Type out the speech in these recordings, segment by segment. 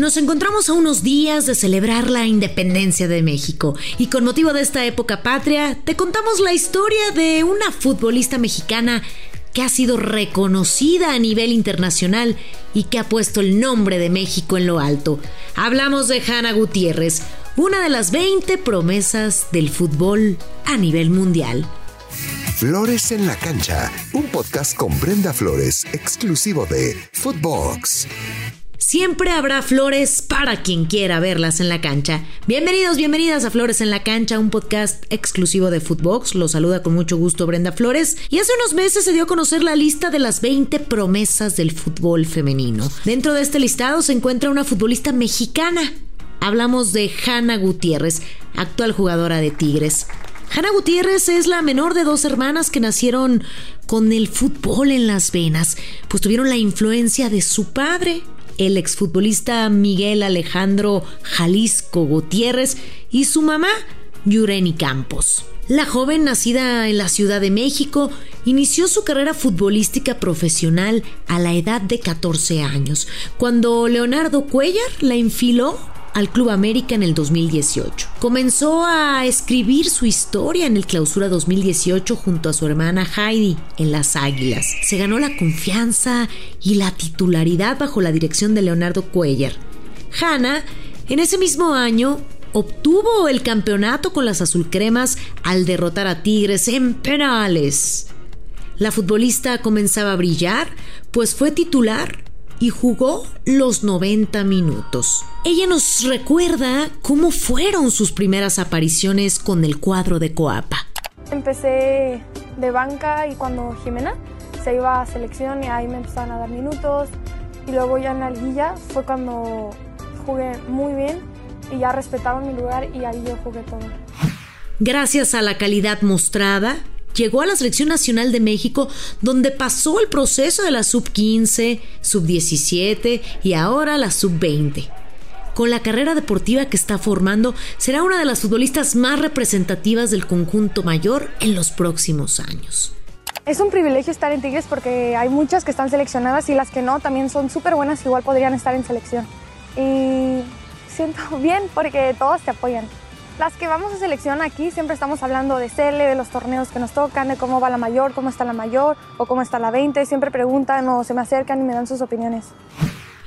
Nos encontramos a unos días de celebrar la independencia de México y con motivo de esta época patria te contamos la historia de una futbolista mexicana que ha sido reconocida a nivel internacional y que ha puesto el nombre de México en lo alto. Hablamos de Hanna Gutiérrez, una de las 20 promesas del fútbol a nivel mundial. Flores en la cancha, un podcast con Brenda Flores, exclusivo de Footbox. Siempre habrá flores para quien quiera verlas en la cancha. Bienvenidos, bienvenidas a Flores en la cancha, un podcast exclusivo de Footbox. Los saluda con mucho gusto Brenda Flores. Y hace unos meses se dio a conocer la lista de las 20 promesas del fútbol femenino. Dentro de este listado se encuentra una futbolista mexicana. Hablamos de Hanna Gutiérrez, actual jugadora de Tigres. Hanna Gutiérrez es la menor de dos hermanas que nacieron con el fútbol en las venas, pues tuvieron la influencia de su padre, el exfutbolista Miguel Alejandro Jalisco Gutiérrez y su mamá, Yureni Campos. La joven, nacida en la Ciudad de México, inició su carrera futbolística profesional a la edad de 14 años, cuando Leonardo Cuellar la infiló al Club América en el 2018. Comenzó a escribir su historia en el Clausura 2018 junto a su hermana Heidi en Las Águilas. Se ganó la confianza y la titularidad bajo la dirección de Leonardo Cuellar. Hanna, en ese mismo año, obtuvo el campeonato con las azulcremas al derrotar a Tigres en penales. La futbolista comenzaba a brillar, pues fue titular y jugó los 90 minutos. Ella nos recuerda cómo fueron sus primeras apariciones con el cuadro de Coapa. Empecé de banca y cuando Jimena se iba a selección y ahí me empezaban a dar minutos y luego ya en la liguilla fue cuando jugué muy bien y ya respetaban mi lugar y ahí yo jugué todo. Gracias a la calidad mostrada, llegó a la Selección Nacional de México, donde pasó el proceso de la sub-15, sub-17 y ahora la sub-20. Con la carrera deportiva que está formando, será una de las futbolistas más representativas del conjunto mayor en los próximos años. Es un privilegio estar en Tigres porque hay muchas que están seleccionadas y las que no también son súper buenas, igual podrían estar en selección. Y siento bien porque todos te apoyan. Las que vamos a selección aquí siempre estamos hablando de Cele, de los torneos que nos tocan, de cómo va la mayor, cómo está la mayor o cómo está la 20. Siempre preguntan o se me acercan y me dan sus opiniones.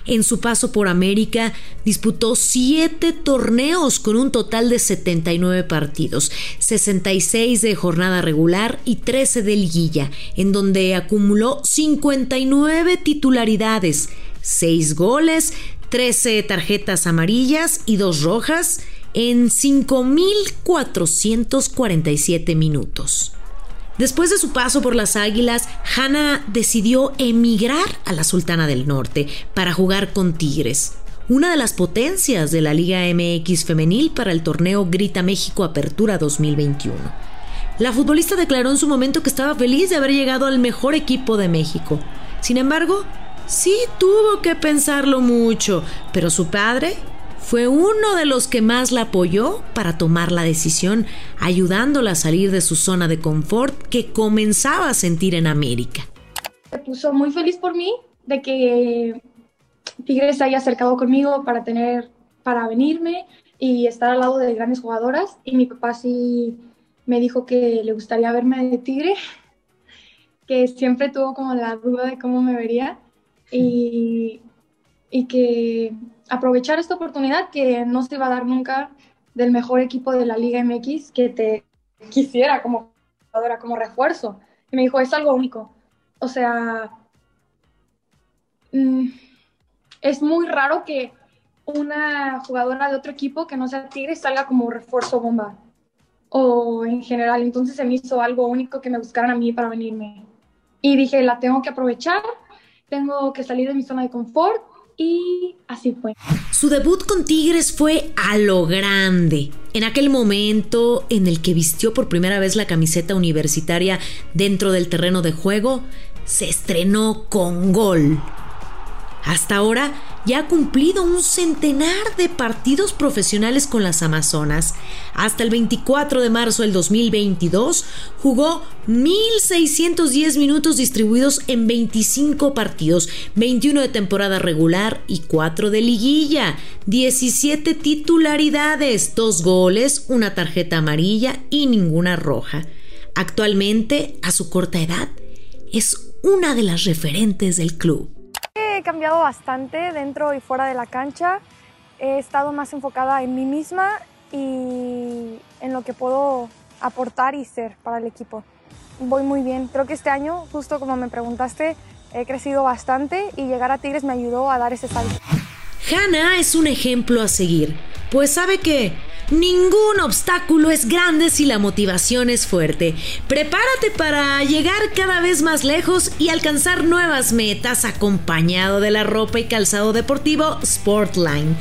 En su paso por América disputó siete torneos con un total de 79 partidos, 66 de jornada regular y 13 de liguilla, en donde acumuló 59 titularidades, 6 goles, 13 tarjetas amarillas y 2 rojas en 5.447 minutos. Después de su paso por las Águilas, Hanna decidió emigrar a la Sultana del Norte para jugar con Tigres, una de las potencias de la Liga MX femenil para el torneo Grita México Apertura 2021. La futbolista declaró en su momento que estaba feliz de haber llegado al mejor equipo de México. Sin embargo, sí tuvo que pensarlo mucho, pero su padre fue uno de los que más la apoyó para tomar la decisión, ayudándola a salir de su zona de confort que comenzaba a sentir en América. Se puso muy feliz por mí de que Tigres se haya acercado conmigo para tener, para venirme y estar al lado de grandes jugadoras. Y mi papá sí me dijo que le gustaría verme de Tigre, que siempre tuvo como la duda de cómo me vería y, y que aprovechar esta oportunidad que no se iba a dar nunca del mejor equipo de la Liga MX que te quisiera como jugadora, como refuerzo. Y me dijo, es algo único. O sea, mm, es muy raro que una jugadora de otro equipo que no sea Tigre salga como refuerzo bomba. O en general, entonces se me hizo algo único que me buscaran a mí para venirme. Y dije, la tengo que aprovechar, tengo que salir de mi zona de confort y así fue. Su debut con Tigres fue a lo grande. En aquel momento en el que vistió por primera vez la camiseta universitaria dentro del terreno de juego, se estrenó con gol. Hasta ahora ya ha cumplido un centenar de partidos profesionales con las Amazonas. Hasta el 24 de marzo del 2022 jugó 1.610 minutos distribuidos en 25 partidos, 21 de temporada regular y 4 de liguilla, 17 titularidades, 2 goles, una tarjeta amarilla y ninguna roja. Actualmente, a su corta edad, es una de las referentes del club. He cambiado bastante dentro y fuera de la cancha. He estado más enfocada en mí misma y en lo que puedo aportar y ser para el equipo. Voy muy bien. Creo que este año, justo como me preguntaste, he crecido bastante y llegar a Tigres me ayudó a dar ese salto. Hannah es un ejemplo a seguir, pues sabe que Ningún obstáculo es grande si la motivación es fuerte. Prepárate para llegar cada vez más lejos y alcanzar nuevas metas acompañado de la ropa y calzado deportivo Sportline.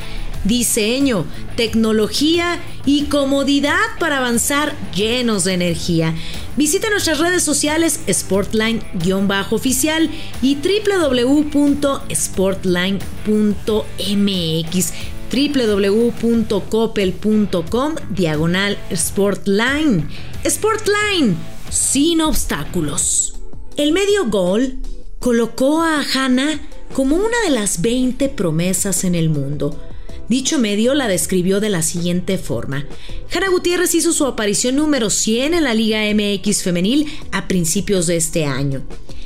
Diseño, tecnología y comodidad para avanzar llenos de energía. Visita nuestras redes sociales Sportline-oficial y www.sportline.mx www.coppel.com diagonal Sportline. Sportline, sin obstáculos. El medio gol colocó a Hannah como una de las 20 promesas en el mundo. Dicho medio la describió de la siguiente forma. Hanna Gutiérrez hizo su aparición número 100 en la Liga MX femenil a principios de este año.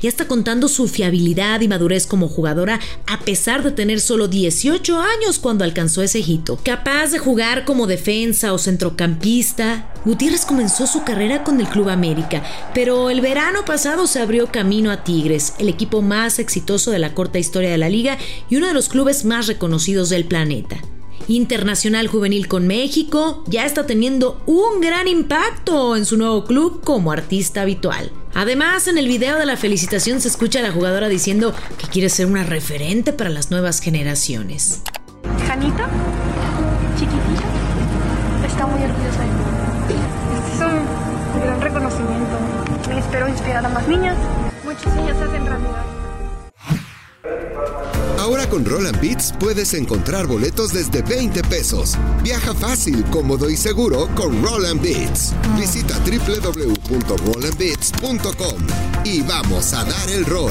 Ya está contando su fiabilidad y madurez como jugadora a pesar de tener solo 18 años cuando alcanzó ese hito. Capaz de jugar como defensa o centrocampista, Gutiérrez comenzó su carrera con el Club América, pero el verano pasado se abrió camino a Tigres, el equipo más exitoso de la corta historia de la liga y uno de los clubes más reconocidos del planeta. Internacional Juvenil con México, ya está teniendo un gran impacto en su nuevo club como artista habitual. Además, en el video de la felicitación se escucha a la jugadora diciendo que quiere ser una referente para las nuevas generaciones. Janita, chiquitita, está muy orgullosa de mí. Este es un gran reconocimiento. Espero inspirar a más niñas. Muchos niños hacen realidad. Ahora con Roland Beats puedes encontrar boletos desde 20 pesos. Viaja fácil, cómodo y seguro con Roland Beats. Visita www.rolandbeats.com y vamos a dar el rol.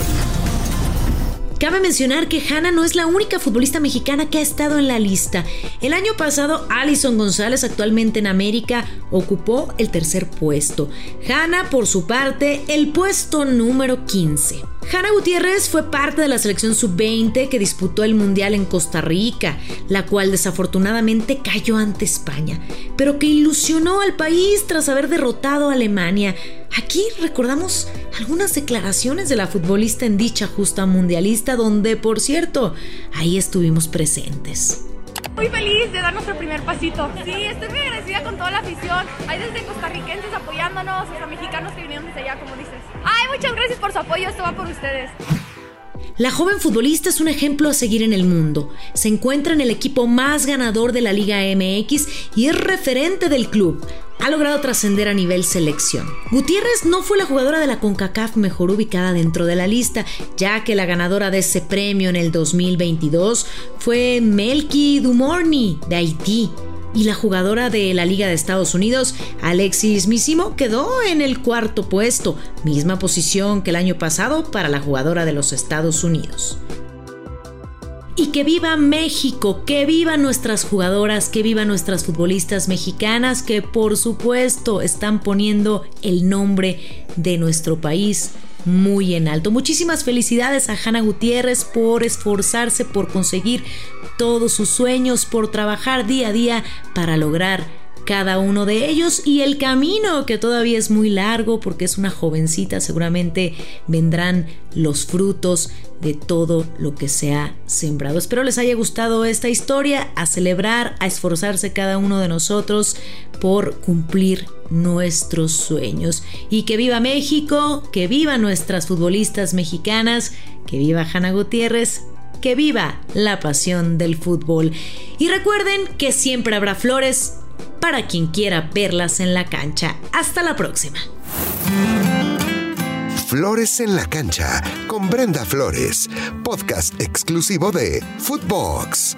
Cabe mencionar que Hanna no es la única futbolista mexicana que ha estado en la lista. El año pasado, Alison González, actualmente en América, ocupó el tercer puesto. Hanna, por su parte, el puesto número 15. Hanna Gutiérrez fue parte de la selección sub-20 que disputó el Mundial en Costa Rica, la cual desafortunadamente cayó ante España, pero que ilusionó al país tras haber derrotado a Alemania. Aquí recordamos algunas declaraciones de la futbolista en dicha justa mundialista, donde, por cierto, ahí estuvimos presentes. Muy feliz de dar nuestro primer pasito. Sí, estoy muy agradecida con toda la afición. Hay desde costarricenses apoyándonos, hasta mexicanos que vinieron desde allá, como dices. Ay, muchas gracias por su apoyo, esto va por ustedes. La joven futbolista es un ejemplo a seguir en el mundo. Se encuentra en el equipo más ganador de la Liga MX y es referente del club. Ha logrado trascender a nivel selección. Gutiérrez no fue la jugadora de la CONCACAF mejor ubicada dentro de la lista, ya que la ganadora de ese premio en el 2022 fue Melky Dumorni de Haití y la jugadora de la Liga de Estados Unidos, Alexis Misimo, quedó en el cuarto puesto, misma posición que el año pasado para la jugadora de los Estados Unidos. Y que viva México, que vivan nuestras jugadoras, que vivan nuestras futbolistas mexicanas, que por supuesto están poniendo el nombre de nuestro país muy en alto. Muchísimas felicidades a Hanna Gutiérrez por esforzarse por conseguir todos sus sueños, por trabajar día a día para lograr cada uno de ellos y el camino que todavía es muy largo porque es una jovencita, seguramente vendrán los frutos de todo lo que se ha sembrado. Espero les haya gustado esta historia, a celebrar, a esforzarse cada uno de nosotros por cumplir nuestros sueños. Y que viva México, que viva nuestras futbolistas mexicanas, que viva Hanna Gutiérrez, que viva la pasión del fútbol. Y recuerden que siempre habrá flores para quien quiera verlas en la cancha. Hasta la próxima. Flores en la cancha con Brenda Flores, podcast exclusivo de Footbox.